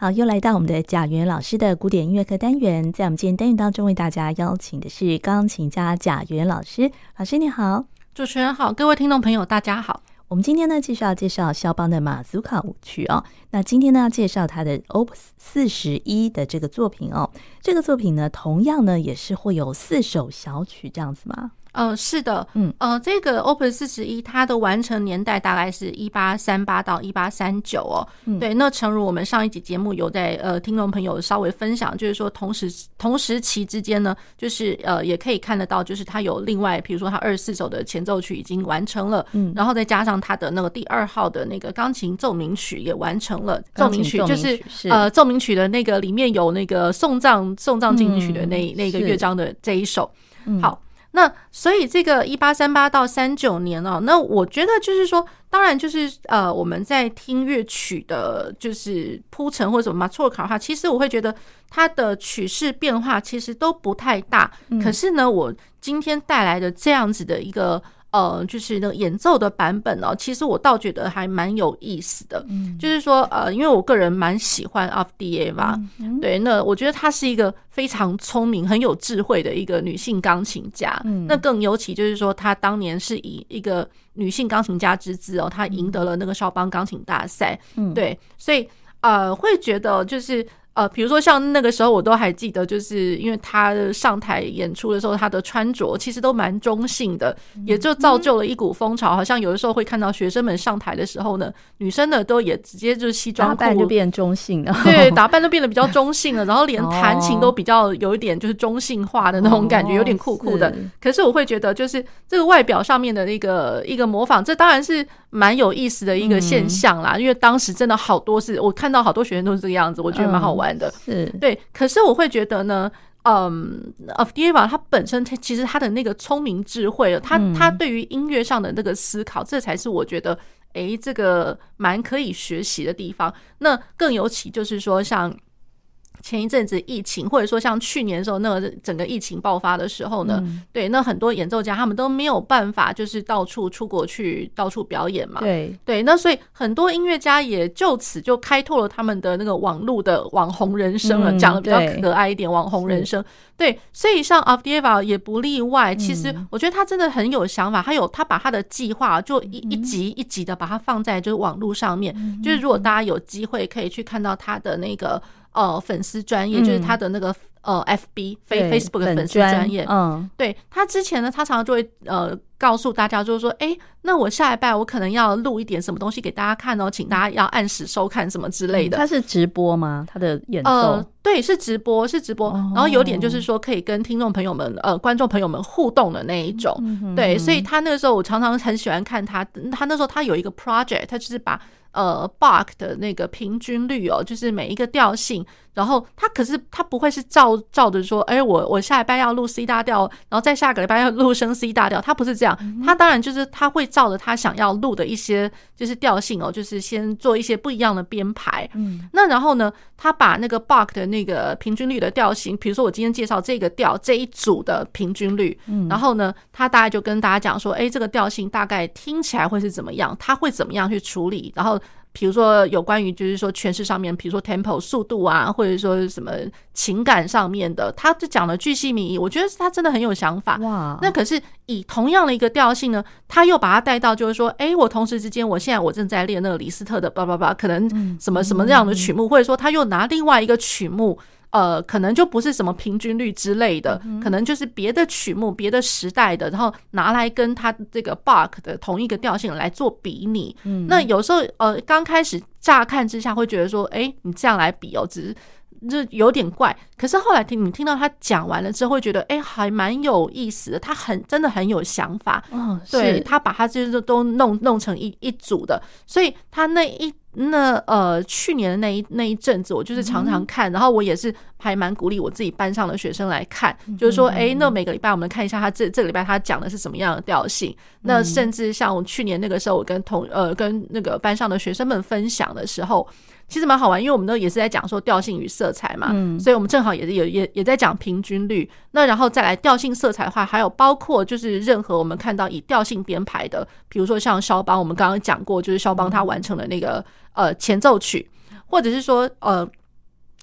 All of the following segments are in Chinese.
好，又来到我们的贾元老师的古典音乐课单元，在我们今天单元当中为大家邀请的是钢琴家贾元老师。老师你好，主持人好，各位听众朋友大家好。我们今天呢继续要介绍肖邦的马祖卡舞曲哦。那今天呢要介绍他的 Opus 四十一的这个作品哦。这个作品呢同样呢也是会有四首小曲这样子吗？呃，是的，嗯，呃，这个 Opus 四十一，它的完成年代大概是一八三八到一八三九哦。嗯、对，那诚如我们上一集节目有在呃听众朋友稍微分享，就是说同时同时期之间呢，就是呃也可以看得到，就是它有另外，比如说它二十四首的前奏曲已经完成了，嗯，然后再加上它的那个第二号的那个钢琴奏鸣曲也完成了。奏鸣曲就是呃奏鸣曲的那个里面有那个送葬送葬进行曲的那、嗯、那个乐章的这一首，嗯、好。那所以这个一八三八到三九年哦，那我觉得就是说，当然就是呃，我们在听乐曲的，就是铺陈或者什么嘛错卡的话，其实我会觉得它的曲式变化其实都不太大。可是呢，我今天带来的这样子的一个。呃，就是那个演奏的版本哦，其实我倒觉得还蛮有意思的。嗯，就是说，呃，因为我个人蛮喜欢阿夫迪耶娃，嗯、对，那我觉得她是一个非常聪明、很有智慧的一个女性钢琴家。嗯，那更尤其就是说，她当年是以一个女性钢琴家之姿哦，她赢得了那个肖邦钢琴大赛。嗯，对，所以呃，会觉得就是。呃，比如说像那个时候，我都还记得，就是因为他上台演出的时候，他的穿着其实都蛮中性的，也就造就了一股风潮。好像有的时候会看到学生们上台的时候呢，女生呢都也直接就是西装，打扮就变中性了，对，打扮都变得比较中性了，然后连弹琴都比较有一点就是中性化的那种感觉，有点酷酷的。可是我会觉得，就是这个外表上面的那个一个模仿，这当然是蛮有意思的一个现象啦。因为当时真的好多是我看到好多学生都是这个样子，我觉得蛮好玩。的是对，可是我会觉得呢，嗯，of Deva，他本身他其实他的那个聪明智慧，他他对于音乐上的那个思考，这才是我觉得，哎，这个蛮可以学习的地方。那更尤其就是说像。前一阵子疫情，或者说像去年的时候，那个整个疫情爆发的时候呢，嗯、对，那很多演奏家他们都没有办法，就是到处出国去到处表演嘛。对对，那所以很多音乐家也就此就开拓了他们的那个网络的网红人生了，讲的、嗯、比较可爱一点，网红人生。对，所以像 Avdeeva 也不例外。其实我觉得他真的很有想法，他有他把他的计划就一一集一集的把它放在就是网络上面，嗯、就是如果大家有机会可以去看到他的那个。呃，粉丝专业就是他的那个呃，FB 非 Facebook 的粉丝专业。嗯，对他之前呢，他常常就会呃告诉大家，就是说，哎，那我下一拜我可能要录一点什么东西给大家看哦，请大家要按时收看什么之类的。他是直播吗？他的演奏？呃，对，是直播，是直播。然后有点就是说可以跟听众朋友们、呃，观众朋友们互动的那一种。对，所以他那个时候我常常很喜欢看他，他那时候他有一个 project，他就是把。呃，buck 的那个平均率哦，就是每一个调性，然后他可是他不会是照照着说，哎，我我下礼拜要录 C 大调，然后再下个礼拜要录升 C 大调，他不是这样，他当然就是他会照着他想要录的一些就是调性哦，就是先做一些不一样的编排，嗯，那然后呢，他把那个 Bach 的那个平均率的调性，比如说我今天介绍这个调这一组的平均率，嗯，然后呢，他大概就跟大家讲说，哎，这个调性大概听起来会是怎么样，他会怎么样去处理，然后。比如说有关于就是说诠释上面，比如说 tempo 速度啊，或者说什么情感上面的，他就讲了巨细靡遗。我觉得他真的很有想法。哇！那可是以同样的一个调性呢，他又把它带到就是说，哎，我同时之间，我现在我正在练那个李斯特的叭叭叭，可能什么什么这样的曲目，或者说他又拿另外一个曲目。呃，可能就不是什么平均率之类的，可能就是别的曲目、别的时代的，然后拿来跟他这个 Bach 的同一个调性来做比拟。嗯，那有时候呃，刚开始乍看之下会觉得说，哎，你这样来比哦，只是这有点怪。可是后来听你听到他讲完了之后，会觉得哎，还蛮有意思的。他很真的很有想法。嗯，对，他把他就是都弄弄成一一组的，所以他那一。那呃，去年的那一那一阵子，我就是常常看，然后我也是还蛮鼓励我自己班上的学生来看，就是说，哎，那每个礼拜我们看一下他这这个礼拜他讲的是什么样的调性。那甚至像我去年那个时候，我跟同呃跟那个班上的学生们分享的时候，其实蛮好玩，因为我们都也是在讲说调性与色彩嘛，所以我们正好也是有也也在讲平均率。那然后再来调性色彩的话，还有包括就是任何我们看到以调性编排的，比如说像肖邦，我们刚刚讲过，就是肖邦他完成了那个。呃，前奏曲，或者是说，呃，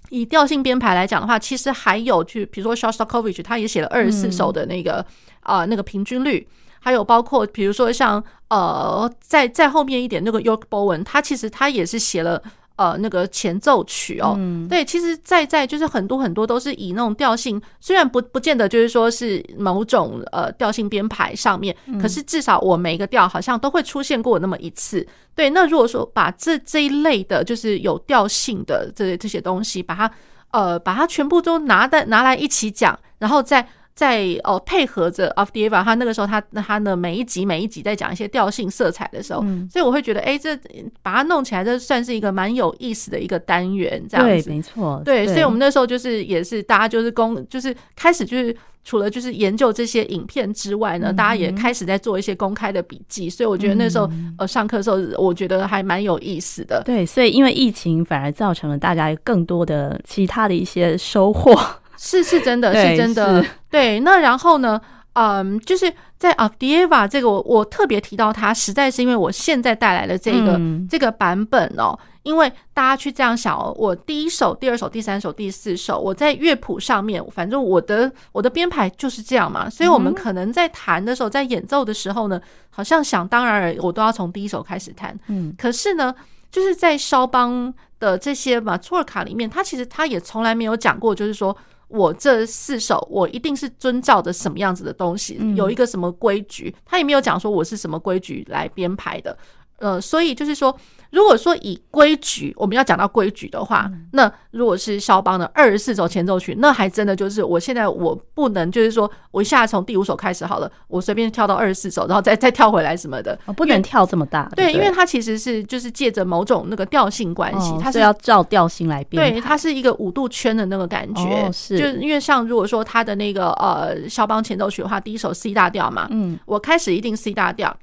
以调性编排来讲的话，其实还有去，比如说 Shostakovich，他也写了二十四首的那个啊、嗯呃、那个平均律，还有包括比如说像呃在在后面一点那个 York Bowen，他其实他也是写了。呃，那个前奏曲哦，嗯、对，其实在在就是很多很多都是以那种调性，虽然不不见得就是说是某种呃调性编排上面，嗯、可是至少我每一个调好像都会出现过那么一次。对，那如果说把这这一类的，就是有调性的这这些东西，把它呃把它全部都拿的拿来一起讲，然后再。在哦，配合着 Avdeeva 他那个时候他他的每一集每一集在讲一些调性色彩的时候，嗯、所以我会觉得，哎、欸，这把它弄起来，这算是一个蛮有意思的一个单元，这样子，对，没错，对，所以我们那时候就是也是大家就是公就是开始就是除了就是研究这些影片之外呢，嗯、大家也开始在做一些公开的笔记，所以我觉得那时候、嗯、呃上课的时候，我觉得还蛮有意思的。对，所以因为疫情反而造成了大家更多的其他的一些收获。是是真的，是真的，对。那然后呢，嗯，就是在 a v d i e v a 这个我，我我特别提到它，实在是因为我现在带来的这个、嗯、这个版本哦，因为大家去这样想哦，我第一首、第二首、第三首、第四首，我在乐谱上面，反正我的我的编排就是这样嘛，所以我们可能在弹的时候，在演奏的时候呢，好像想当然尔，我都要从第一首开始弹，嗯，可是呢，就是在肖邦的这些马祖尔卡里面，他其实他也从来没有讲过，就是说。我这四首，我一定是遵照着什么样子的东西，有一个什么规矩，他也没有讲说我是什么规矩来编排的，呃，所以就是说。如果说以规矩，我们要讲到规矩的话，那如果是肖邦的二十四首前奏曲，那还真的就是我现在我不能就是说我一下从第五首开始好了，我随便跳到二十四首，然后再 再跳回来什么的，不能跳这么大。对，因为它其实是就是借着某种那个调性关系，它是要照调性来编。对，它是一个五度圈的那个感觉，是。就因为像如果说它的那个呃肖邦前奏曲的话，第一首 C 大调嘛，嗯，我开始一定 C 大调，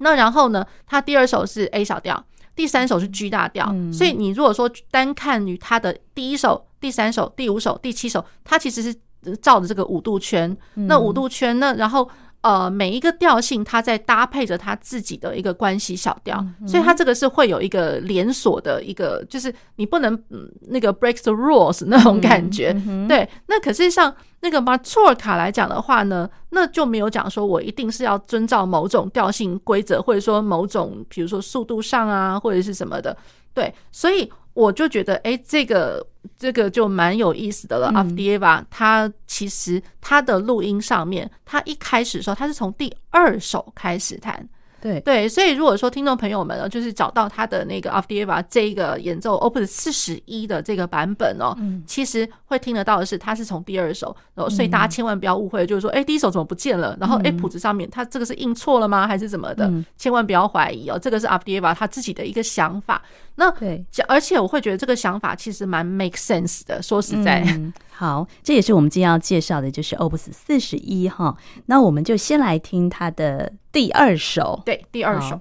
那然后呢，它第二首是 A 小调。第三首是 G 大调，嗯、所以你如果说单看于它的第一首、第三首、第五首、第七首，它其实是照着这个五度圈。嗯、那五度圈，那然后呃，每一个调性它在搭配着它自己的一个关系小调，嗯、所以它这个是会有一个连锁的一个，就是你不能、嗯、那个 break the rules 那种感觉。对，那可是像。那个马祖尔卡来讲的话呢，那就没有讲说我一定是要遵照某种调性规则，或者说某种，比如说速度上啊，或者是什么的。对，所以我就觉得，哎，这个这个就蛮有意思的了。阿夫迪耶娃，他其实他的录音上面，他一开始的时候，他是从第二首开始弹。对对，所以如果说听众朋友们呢，就是找到他的那个 a f d i e v a 这一个演奏 Opus 四十一的这个版本哦，嗯、其实会听得到的是，他是从第二首，然后所以大家千万不要误会，就是说，哎、嗯，第一首怎么不见了？然后哎，谱子上面他这个是印错了吗？还是怎么的？嗯、千万不要怀疑哦，这个是 a f d i e v a 他自己的一个想法。那对，而且我会觉得这个想法其实蛮 make sense 的。说实在。嗯好，这也是我们今天要介绍的，就是 Opus 四十一哈。那我们就先来听他的第二首，对，第二首。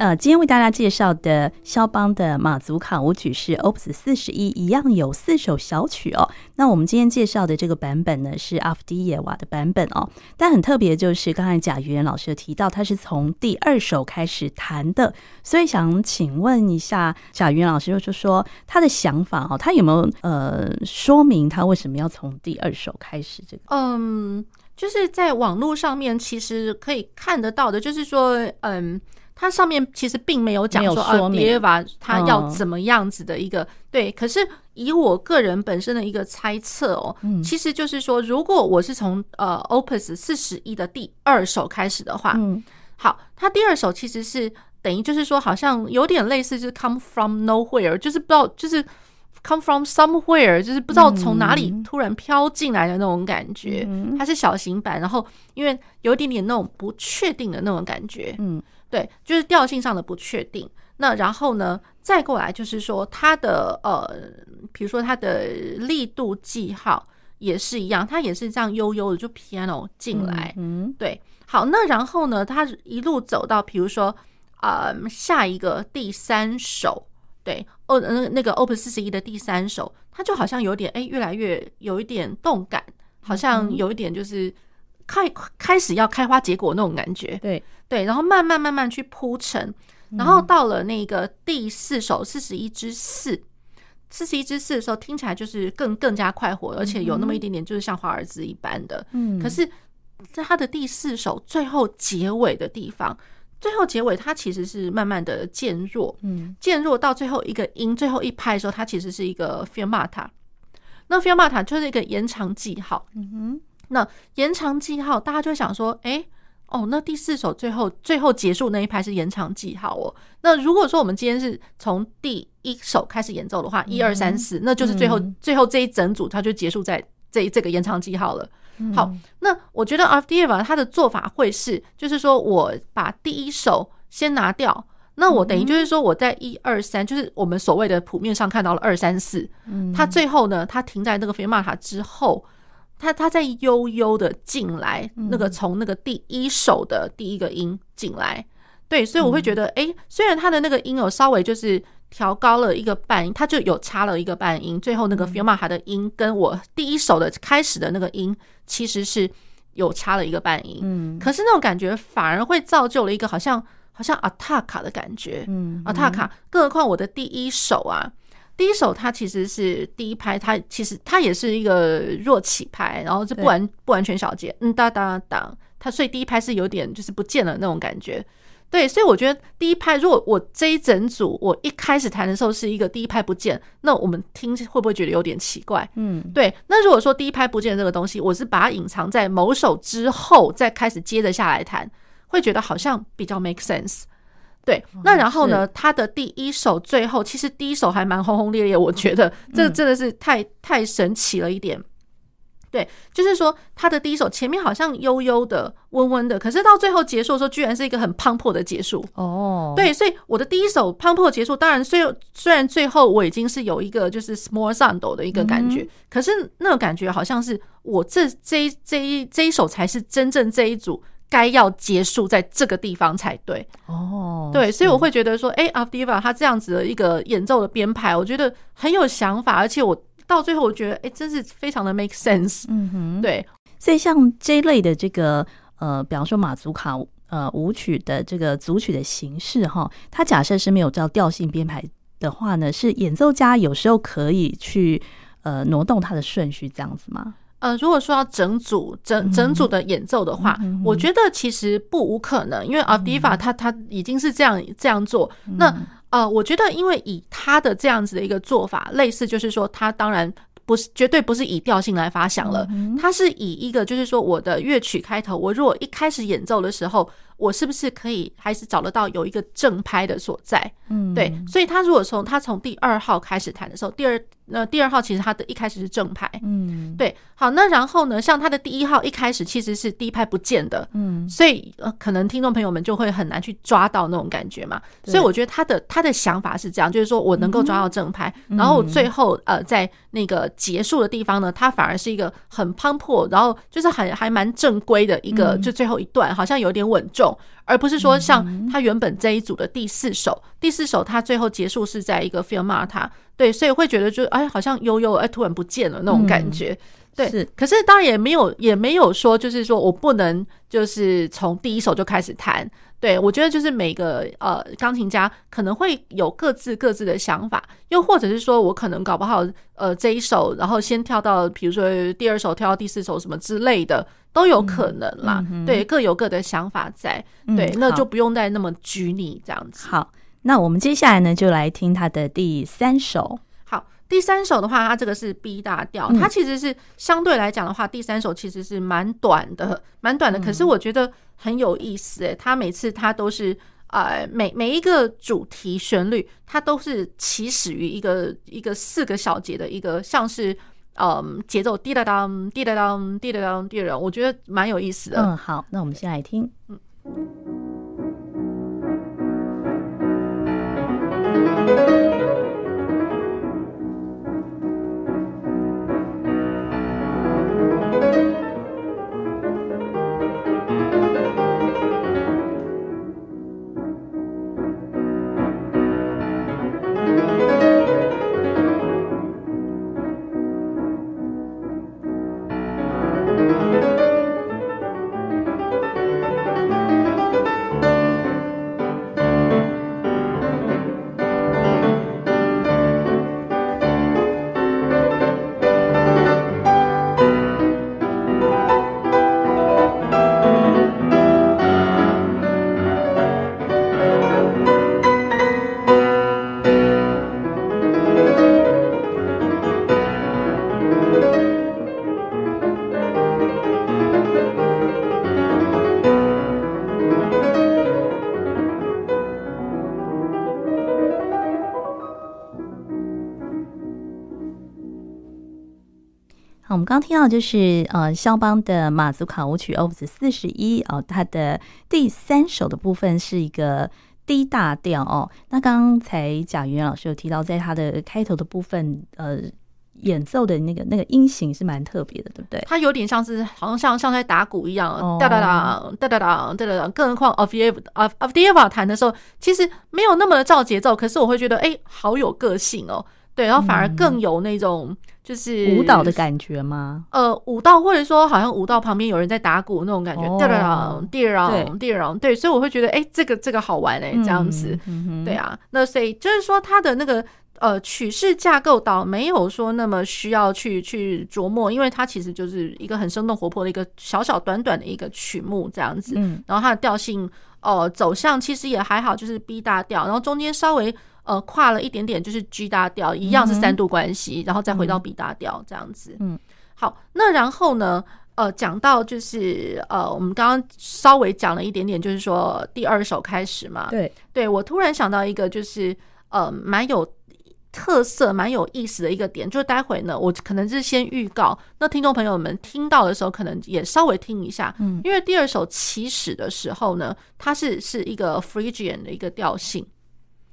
呃，今天为大家介绍的肖邦的马祖卡舞曲是 Opus 四十一，一样有四首小曲哦。那我们今天介绍的这个版本呢，是阿夫迪耶娃的版本哦。但很特别，就是刚才贾元老师提到，他是从第二首开始弹的，所以想请问一下贾元老师，就是说他的想法哦，他有没有呃说明他为什么要从第二首开始这个？嗯。就是在网络上面，其实可以看得到的，就是说，嗯，它上面其实并没有讲说啊，迪瓦他要怎么样子的一个、嗯、对。可是以我个人本身的一个猜测哦，嗯、其实就是说，如果我是从呃 Opus 四十一的第二首开始的话，嗯，好，它第二首其实是等于就是说，好像有点类似，就是 Come from nowhere，就是不知道就是。Come from somewhere，就是不知道从哪里突然飘进来的那种感觉。嗯、它是小型版，然后因为有一点点那种不确定的那种感觉。嗯，对，就是调性上的不确定。那然后呢，再过来就是说它的呃，比如说它的力度记号也是一样，它也是这样悠悠的就 piano 进来。嗯，对。好，那然后呢，它一路走到比如说啊、呃，下一个第三首。对，哦，那那个 Opus 四十一的第三首，它就好像有点哎，越来越有一点动感，好像有一点就是开开始要开花结果那种感觉。对对，然后慢慢慢慢去铺陈，然后到了那个第四首四十一之四，四十一之四的时候，听起来就是更更加快活，而且有那么一点点就是像华尔兹一般的。嗯，可是在它的第四首最后结尾的地方。最后结尾，它其实是慢慢的渐弱，嗯，渐弱到最后一个音，最后一拍的时候，它其实是一个 fermata。那 fermata 就是一个延长记号，嗯哼。那延长记号，大家就会想说，哎，哦，那第四首最后最后结束那一拍是延长记号哦。那如果说我们今天是从第一首开始演奏的话，一二三四，那就是最后最后这一整组，它就结束在这这个延长记号了。好，那我觉得 Avdeeva 他的做法会是，就是说我把第一首先拿掉，那我等于就是说我在一二三，就是我们所谓的谱面上看到了二三四，他最后呢，他停在那个 fermata 之后，他他在悠悠的进来，那个从那个第一首的第一个音进来，对，所以我会觉得，哎，虽然他的那个音有稍微就是。调高了一个半音，它就有差了一个半音。最后那个 fermata 的音跟我第一首的开始的那个音，其实是有差了一个半音。嗯，可是那种感觉反而会造就了一个好像好像 attacca 的感觉。嗯，attacca。更何况我的第一首啊，第一首它其实是第一拍，它其实它也是一个弱起拍，然后就不完不完全小节，嗯哒哒哒，它所以第一拍是有点就是不见了那种感觉。对，所以我觉得第一拍，如果我这一整组我一开始弹的时候是一个第一拍不见，那我们听会不会觉得有点奇怪？嗯，对。那如果说第一拍不见这个东西，我是把它隐藏在某首之后再开始接着下来弹，会觉得好像比较 make sense。对，那然后呢，他的第一首最后其实第一首还蛮轰轰烈烈，我觉得这真的是太太神奇了一点。对，就是说他的第一首前面好像悠悠的、温温的，可是到最后结束的时候，居然是一个很磅礴的结束。哦，对，所以我的第一首磅礴结束，当然虽虽然最后我已经是有一个就是 smorzando 的一个感觉，可是那个感觉好像是我这这一这一这一首才是真正这一组该要结束在这个地方才对。哦，对，所以我会觉得说，哎，Avdeeva 他这样子的一个演奏的编排，我觉得很有想法，而且我。到最后，我觉得，哎、欸，真是非常的 make sense。嗯哼，对。所以像这一类的这个，呃，比方说马祖卡呃舞曲的这个组曲的形式，哈，它假设是没有照调性编排的话呢，是演奏家有时候可以去呃挪动它的顺序，这样子吗？呃，如果说要整组整整组的演奏的话，嗯、我觉得其实不无可能，因为 Avdeeva 他他已经是这样这样做，嗯、那。呃，我觉得，因为以他的这样子的一个做法，类似就是说，他当然不是绝对不是以调性来发想了，他是以一个就是说，我的乐曲开头，我如果一开始演奏的时候。我是不是可以还是找得到有一个正拍的所在？嗯，对，所以他如果从他从第二号开始弹的时候，第二那第二号其实他的一开始是正拍，嗯，对，好，那然后呢，像他的第一号一开始其实是第一拍不见的，嗯，所以呃，可能听众朋友们就会很难去抓到那种感觉嘛。所以我觉得他的他的想法是这样，就是说我能够抓到正拍，然后最后呃，在那个结束的地方呢，他反而是一个很磅礴，然后就是很还蛮正规的一个，就最后一段好像有点稳重。动，而不是说像他原本这一组的第四首，第四首他最后结束是在一个 fermata，对，所以会觉得就哎，好像悠悠哎，突然不见了那种感觉。对，是，可是当然也没有也没有说就是说我不能就是从第一首就开始弹。对，我觉得就是每个呃钢琴家可能会有各自各自的想法，又或者是说我可能搞不好呃这一首，然后先跳到比如说第二首跳到第四首什么之类的都有可能啦。对，各有各的想法在。对，嗯、那就不用再那么拘泥这样子。好，那我们接下来呢就来听他的第三首。好第三首的话，它这个是 B 大调，它其实是相对来讲的话，第三首其实是蛮短的，蛮短的。可是我觉得很有意思，哎，它每次它都是呃，每每一个主题旋律，它都是起始于一个一个四个小节的一个，像是嗯节奏滴答当滴答当滴答当滴答，我觉得蛮有意思的。嗯，好，那我们先来听，嗯。刚听到就是呃，肖邦的马祖卡舞曲 Opus 四十一哦，它的第三首的部分是一个 D 大调哦。那刚才贾元老师有提到，在它的开头的部分，呃，演奏的那个那个音型是蛮特别的，对不对？它有点像是好像像像在打鼓一样，哒哒哒哒哒哒哒哒。更何况 Avdieva Avdieva 弹的时候，其实没有那么的照节奏，可是我会觉得哎，好有个性哦。对，然后反而更有那种就是舞蹈的感觉吗？呃，舞蹈或者说好像舞蹈旁边有人在打鼓那种感觉，滴哒滴哒，对，所以我会觉得，哎，这个这个好玩哎，这样子，对啊，那所以就是说它的那个呃曲式架构倒没有说那么需要去去琢磨，因为它其实就是一个很生动活泼的一个小小短短的一个曲目这样子，然后它的调性哦走向其实也还好，就是 B 大调，然后中间稍微。呃，跨了一点点就是 G 大调，一样是三度关系，嗯、然后再回到 B 大调这样子。嗯，好，那然后呢，呃，讲到就是呃，我们刚刚稍微讲了一点点，就是说第二首开始嘛。对，对我突然想到一个，就是呃，蛮有特色、蛮有意思的一个点，就是待会呢，我可能是先预告，那听众朋友们听到的时候，可能也稍微听一下，嗯，因为第二首起始的时候呢，它是是一个 Phrygian 的一个调性。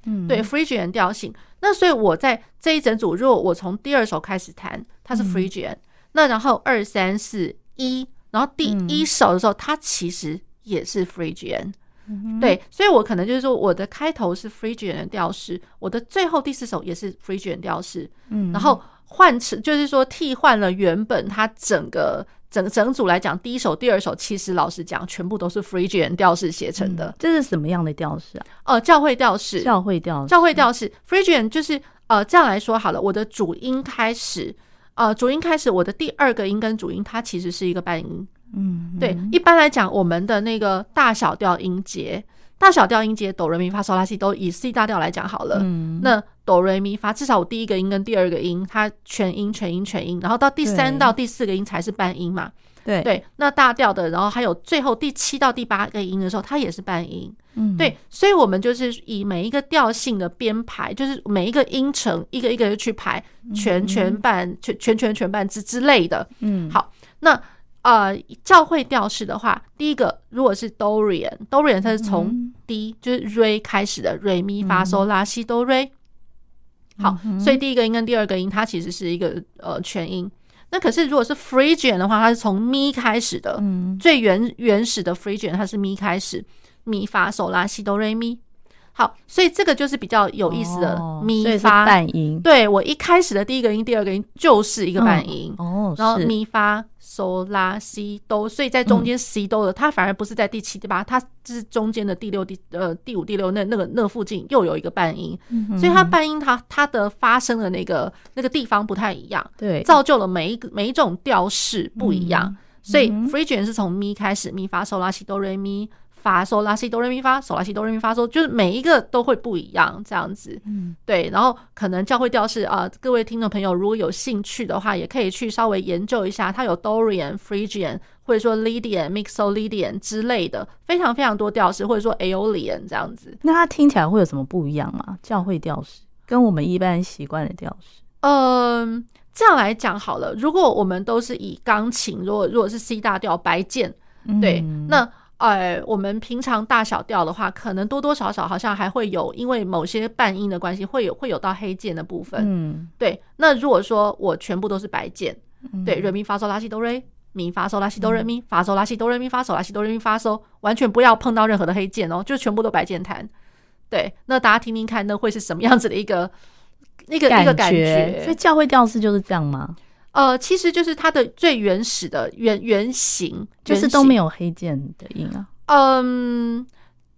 嗯，对，Phrygian 调性。那所以我在这一整组，如果我从第二首开始弹，它是 Phrygian，嗯、那然后二三四一，然后第一首的时候，它其实也是 Phrygian。嗯、对，所以我可能就是说，我的开头是 Phrygian 的调式，我的最后第四首也是 Phrygian 调式。嗯，然后换成就是说替换了原本它整个。整整组来讲，第一首、第二首，其实老实讲，全部都是 Phrygian 调式写成的。这是什么样的调式啊？呃，教会调式。教会调式。教会调式。Phrygian 就是呃，这样来说好了，我的主音开始，呃，主音开始，我的第二个音跟主音，它其实是一个半音。嗯，对。一般来讲，我们的那个大小调音节。大小调音阶哆瑞咪发嗦拉西都以 C 大调来讲好了，嗯、那哆瑞咪发至少我第一个音跟第二个音它全音全音全音，然后到第三到第四个音才是半音嘛。对对，那大调的，然后还有最后第七到第八个音的时候，它也是半音。嗯，对，所以我们就是以每一个调性的编排，就是每一个音程一个一个去排全全半全全全全半之之类的。嗯，好，那。呃，教会调式的话，第一个如果是 Dorian，Dorian 它是从 D、嗯、就是 Re 开始的，Re 咪发嗦拉西哆 Re。好，嗯、所以第一个音跟第二个音它其实是一个呃全音。那可是如果是 Phrygian 的话，它是从咪开始的，嗯、最原原始的 Phrygian 它是咪开始，咪发嗦拉西哆瑞咪。好，所以这个就是比较有意思的咪发、哦、半音。对，我一开始的第一个音、第二个音就是一个半音、嗯、哦，然后咪发嗦拉西哆，所以在中间西哆的，它反而不是在第七、第八，它是中间的第六、第呃第五、第六那那个那附近又有一个半音，嗯、所以它半音它它的发声的那个那个地方不太一样，对，造就了每一个每一种调式不一样，嗯、所以 Phrygian 是从咪开始，咪发嗦拉西哆瑞咪。发嗦拉西哆瑞咪发嗦拉西哆瑞咪发嗦，就是每一个都会不一样，这样子。嗯，对。然后可能教会调式啊，各位听众朋友如果有兴趣的话，也可以去稍微研究一下，它有 Dorian、Phrygian 或者说 Lydian、Mixolydian 之类的，非常非常多调式，或者说 Aeolian 这样子。那它听起来会有什么不一样吗？教会调式跟我们一般习惯的调式？嗯，这样来讲好了。如果我们都是以钢琴，如果如果是 C 大调白键，对，嗯、那。呃，我们平常大小调的话，可能多多少少好像还会有，因为某些半音的关系，会有会有到黑键的部分。嗯，对。那如果说我全部都是白键，嗯、对，瑞咪发嗦拉西哆瑞咪发嗦拉西哆瑞咪发嗦拉西哆瑞咪发嗦拉西哆瑞咪发嗦，完全不要碰到任何的黑键哦，就全部都白键弹。对，那大家听听看，那会是什么样子的一个一个一个感觉？所以教会调式就是这样吗？呃，其实就是它的最原始的原原型，就是都没有黑键的音啊。嗯，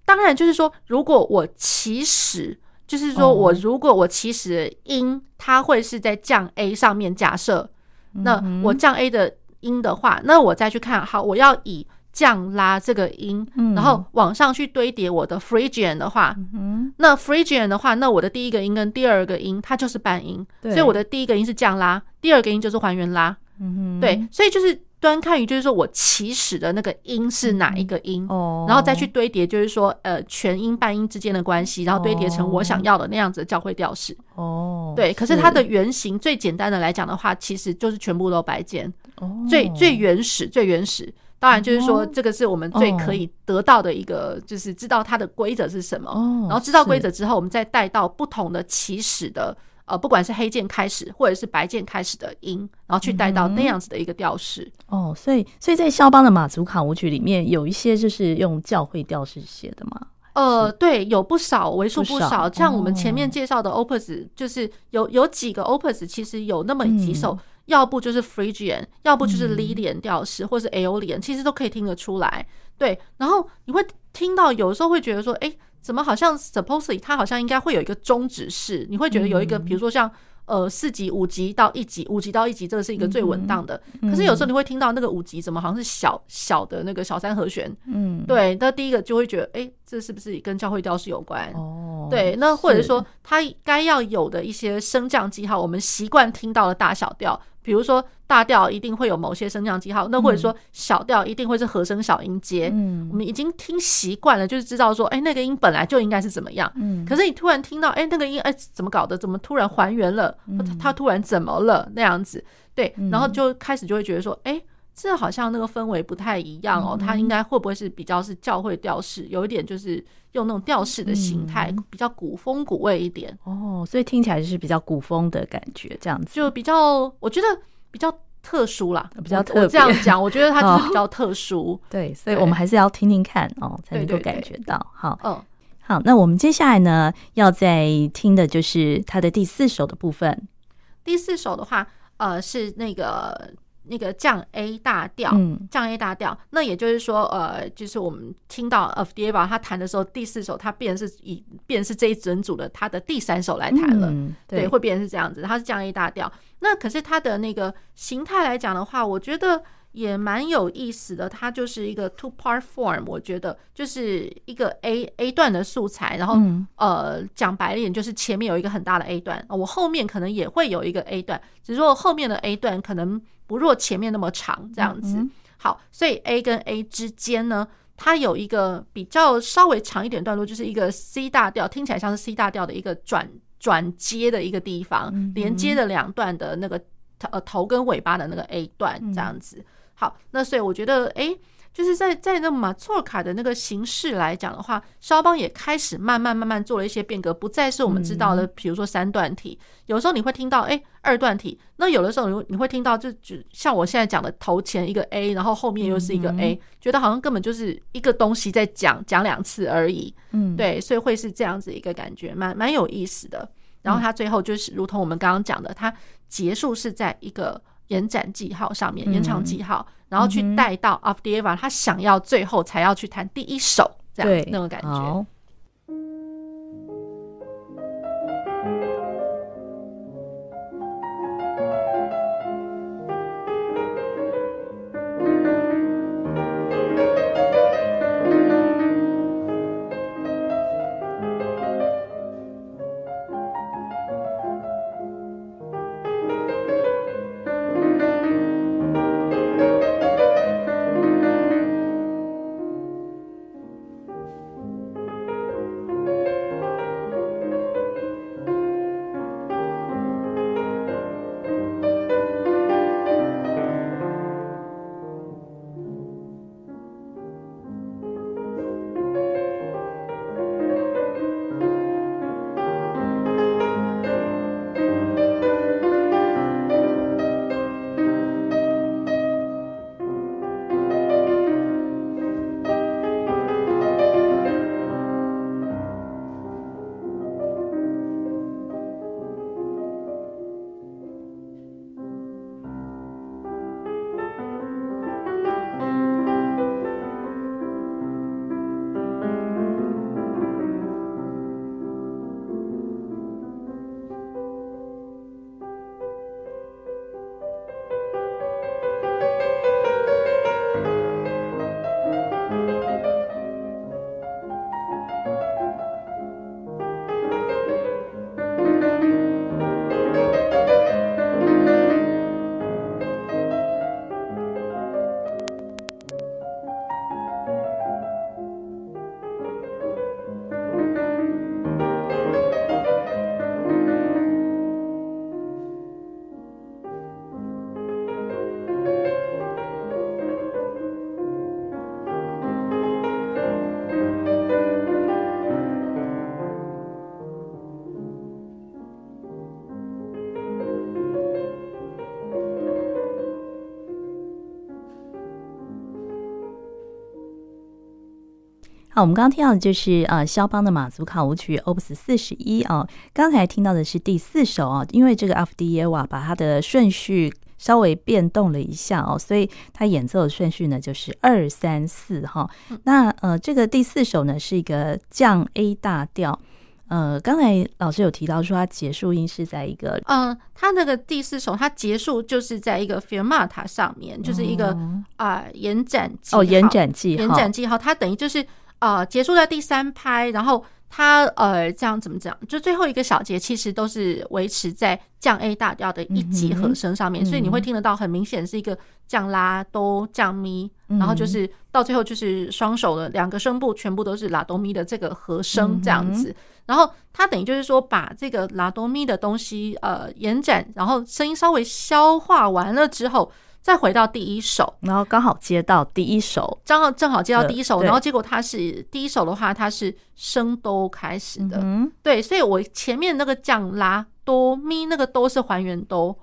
当然就是说，如果我起始，就是说我如果我起始的音，它会是在降 A 上面，假设，那我降 A 的音的话，那我再去看，好，我要以。降拉这个音，然后往上去堆叠我的 Phrygian 的话，嗯、那 Phrygian 的话，那我的第一个音跟第二个音它就是半音，所以我的第一个音是降拉，第二个音就是还原拉，嗯、对，所以就是端看于就是说我起始的那个音是哪一个音，嗯、然后再去堆叠，就是说呃全音半音之间的关系，然后堆叠成我想要的那样子的教会调式。哦，对，可是它的原型最简单的来讲的话，其实就是全部都白键，哦、最最原始最原始。当然，就是说，这个是我们最可以得到的一个，就是知道它的规则是什么。然后知道规则之后，我们再带到不同的起始的，呃，不管是黑键开始或者是白键开始的音，然后去带到那样子的一个调式。哦，所以，所以在肖邦的马祖卡舞曲里面，有一些就是用教会调式写的吗？呃，对，有不少，为数不少。像我们前面介绍的 Opus，就是有有几个 Opus，其实有那么几首。要不就是 Phrygian，要不就是 Lydian 调式，嗯、或是 Aeolian，其实都可以听得出来。对，然后你会听到，有时候会觉得说，哎，怎么好像 supposedly 它好像应该会有一个终止式，你会觉得有一个，比如说像。呃，四级、五级到一级，五级到一级，这个是一个最稳当的。嗯、可是有时候你会听到那个五级怎么好像是小小的那个小三和弦，嗯，对。那第一个就会觉得，哎、欸，这是不是跟教会调式有关？哦，对。那或者说，它该要有的一些升降记号，我们习惯听到的大小调。比如说大调一定会有某些升降记号，那或者说小调一定会是和声小音阶。嗯，我们已经听习惯了，就是知道说，哎、欸，那个音本来就应该是怎么样。嗯，可是你突然听到，哎、欸，那个音，哎、欸，怎么搞的？怎么突然还原了？它它突然怎么了？那样子，对，然后就开始就会觉得说，哎、欸，这好像那个氛围不太一样哦。它应该会不会是比较是教会调式，有一点就是用那种调式的形态，比较古风古味一点。哦，所以听起来就是比较古风的感觉，这样子就比较，我觉得。比较特殊啦，比较特我。这样讲，我觉得它就是比较特殊。对，所以我们还是要听听看哦，才能够感觉到。好，嗯，好，那我们接下来呢，要再听的就是它的第四首的部分。第四首的话，呃，是那个。那个降 A 大调，嗯、降 A 大调，那也就是说，呃，就是我们听到 Avdeeva 他弹的时候，第四首他变是以变是这一整组的他的第三首来弹了，嗯、对，对，会变成是这样子，他是降 A 大调。那可是他的那个形态来讲的话，我觉得也蛮有意思的，它就是一个 two part form，我觉得就是一个 A A 段的素材，然后、嗯、呃讲白了一点，就是前面有一个很大的 A 段，我后面可能也会有一个 A 段，只是说后面的 A 段可能。不若前面那么长，这样子。嗯嗯好，所以 A 跟 A 之间呢，它有一个比较稍微长一点段落，就是一个 C 大调，听起来像是 C 大调的一个转转接的一个地方，连接的两段的那个呃头跟尾巴的那个 A 段这样子。好，那所以我觉得，哎，就是在在那马错卡的那个形式来讲的话，肖邦也开始慢慢慢慢做了一些变革，不再是我们知道的，比如说三段体。有时候你会听到哎二段体，那有的时候你你会听到就就像我现在讲的头前一个 A，然后后面又是一个 A，觉得好像根本就是一个东西在讲讲两次而已。嗯，对，所以会是这样子一个感觉，蛮蛮有意思的。然后他最后就是如同我们刚刚讲的，他结束是在一个。延展记号上面，延长记号，然后去带到 Avdieva，他想要最后才要去弹第一首，这样那种感觉。我们刚刚听到的就是呃肖邦的马祖卡舞曲 Opus 四十一啊，刚才听到的是第四首啊，因为这个阿夫迪耶娃把它的顺序稍微变动了一下哦，所以他演奏的顺序呢就是二三四哈。那呃这个第四首呢是一个降 A 大调，呃刚才老师有提到说它结束音是在一个嗯，它那个第四首它结束就是在一个 Fermata 上面，就是一个啊延展记号哦延展记号延展记号，它等于就是。啊、呃，结束在第三拍，然后它呃，这样怎么讲？就最后一个小节其实都是维持在降 A 大调的一级和声上面，嗯、所以你会听得到很明显是一个降拉哆降咪，嗯、然后就是到最后就是双手的两个声部全部都是拉哆咪的这个和声这样子，嗯、然后它等于就是说把这个拉哆咪的东西呃延展，然后声音稍微消化完了之后。再回到第一首，然后刚好接到第一首，正好正好接到第一首，然后结果它是第一首的话，它是升哆开始的，嗯、对，所以我前面那个降拉哆咪那个哆是还原哆，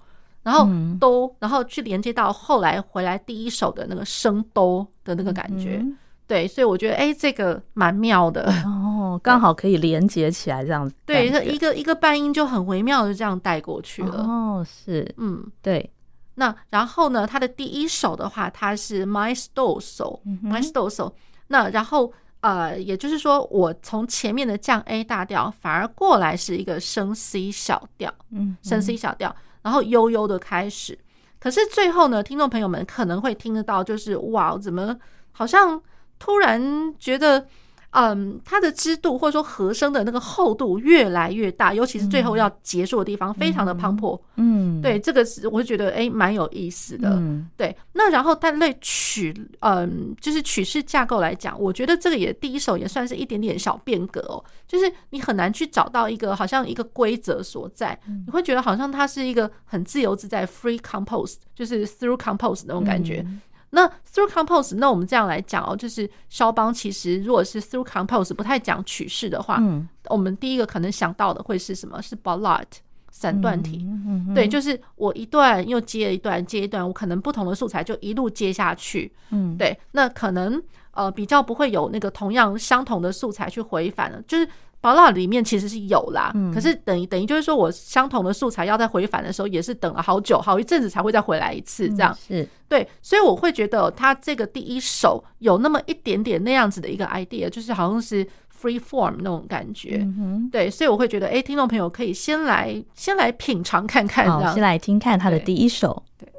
然后哆，然后去连接到后来回来第一首的那个升哆的那个感觉，嗯、对，所以我觉得哎、欸，这个蛮妙的。哦，刚好可以连接起来这样子，对，一个一个半音就很微妙的这样带过去了，哦，是，嗯，对。那然后呢，它的第一首的话，它是 maestoso，maestoso。那然后呃，也就是说，我从前面的降 A 大调，反而过来是一个升 C 小调，嗯，升 C 小调，然后悠悠的开始。可是最后呢，听众朋友们可能会听得到，就是哇，怎么好像突然觉得。嗯，它的支度或者说和声的那个厚度越来越大，尤其是最后要结束的地方，非常的磅礴。嗯，对，这个是我就觉得哎，蛮有意思的。嗯，对。那然后但类曲，嗯，就是曲式架构来讲，我觉得这个也第一首也算是一点点小变革哦。就是你很难去找到一个好像一个规则所在，你会觉得好像它是一个很自由自在 free compose，就是 through compose 那种感觉。那 through compose，那我们这样来讲哦，就是肖邦其实如果是 through compose 不太讲曲式的话，嗯，我们第一个可能想到的会是什么？是 ballade 散段体，嗯嗯嗯、对，就是我一段又接一段，接一段，我可能不同的素材就一路接下去，嗯，对，那可能呃比较不会有那个同样相同的素材去回返了，就是。Ballade 里面其实是有啦，嗯、可是等于等于就是说我相同的素材要再回返的时候，也是等了好久好一阵子才会再回来一次，这样、嗯、是。对，所以我会觉得他这个第一首有那么一点点那样子的一个 idea，就是好像是 free form 那种感觉，嗯、对，所以我会觉得，哎、欸，听众朋友可以先来先来品尝看看，好，先来听看他的第一首，对。对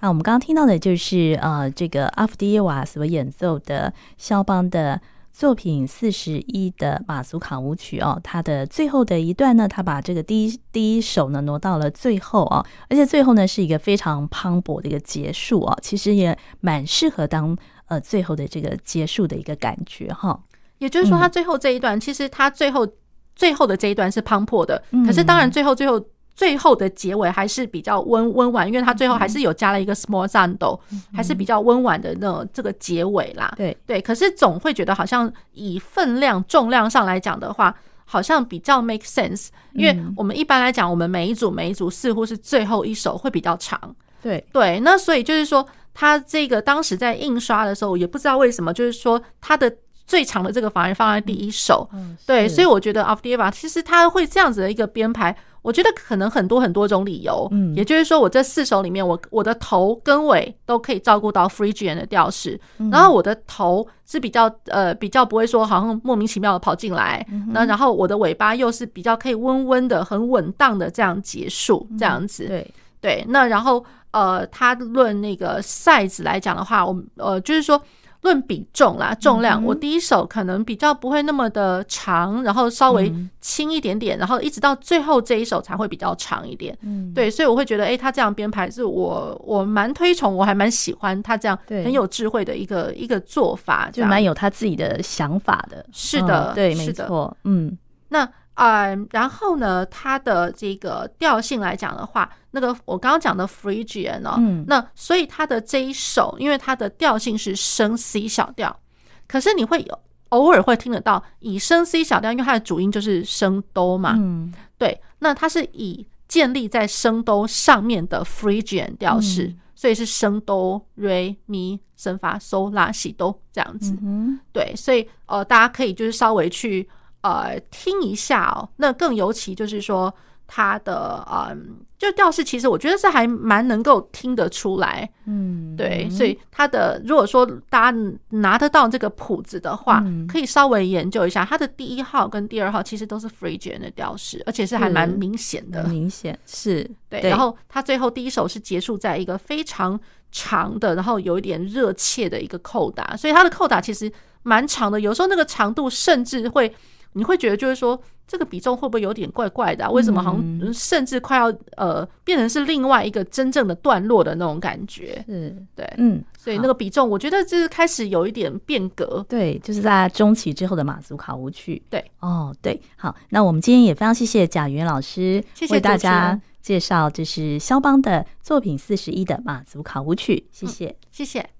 那我们刚刚听到的就是呃，这个阿夫迪耶娃所演奏的肖邦的作品四十一的马祖卡舞曲哦，它的最后的一段呢，他把这个第一第一首呢挪到了最后啊，而且最后呢是一个非常磅礴的一个结束啊，其实也蛮适合当呃最后的这个结束的一个感觉哈。也就是说，他最后这一段，嗯、其实他最后最后的这一段是磅礴的，可是当然最后最后。最后的结尾还是比较温温婉，因为他最后还是有加了一个 small sando，还是比较温婉的那种这个结尾啦。对对，可是总会觉得好像以分量重量上来讲的话，好像比较 make sense，因为我们一般来讲，我们每一组每一组似乎是最后一首会比较长。对对，那所以就是说，他这个当时在印刷的时候，也不知道为什么，就是说他的最长的这个反而放在第一首。嗯对，所以我觉得 Avdeeva 其实他会这样子的一个编排。我觉得可能很多很多种理由，嗯，也就是说，我这四首里面，我我的头跟尾都可以照顾到 Phrygian 的调式，嗯、然后我的头是比较呃比较不会说好像莫名其妙的跑进来，那、嗯、然后我的尾巴又是比较可以温温的、很稳当的这样结束，这样子，嗯、对。对，那然后呃，他论那个 size 来讲的话，我们呃就是说。论比重啦，重量，嗯、我第一首可能比较不会那么的长，然后稍微轻一点点，嗯、然后一直到最后这一首才会比较长一点。嗯，对，所以我会觉得，哎、欸，他这样编排是我我蛮推崇，我还蛮喜欢他这样很有智慧的一个一个做法，就蛮有他自己的想法的。是的，嗯、对，没错，嗯，那。呃，然后呢，它的这个调性来讲的话，那个我刚刚讲的 Phrygian 哦，嗯，那所以它的这一首，因为它的调性是升 C 小调，可是你会有偶尔会听得到以升 C 小调，因为它的主音就是升哆嘛，嗯，对，那它是以建立在升哆上面的 Phrygian 调式，嗯、所以是升哆、瑞、咪、升发、嗦、拉、西哆这样子，嗯，对，所以呃，大家可以就是稍微去。呃，听一下哦。那更尤其就是说，它的嗯，就调式，其实我觉得是还蛮能够听得出来。嗯，对。所以它的，如果说大家拿得到这个谱子的话，嗯、可以稍微研究一下。它的第一号跟第二号其实都是 Phrygian 的调式，而且是还蛮明显的。明显是对。然后它最后第一首是结束在一个非常长的，然后有一点热切的一个扣打，所以它的扣打其实蛮长的。有时候那个长度甚至会。你会觉得就是说，这个比重会不会有点怪怪的啊？为什么好像甚至快要呃变成是另外一个真正的段落的那种感觉？是，对，嗯，所以那个比重，我觉得就是开始有一点变革。对，就是在中期之后的马祖卡舞曲。对，哦，对，好，那我们今天也非常谢谢贾云老师为大家介绍，这是肖邦的作品四十一的马祖卡舞曲。谢谢，嗯，谢谢。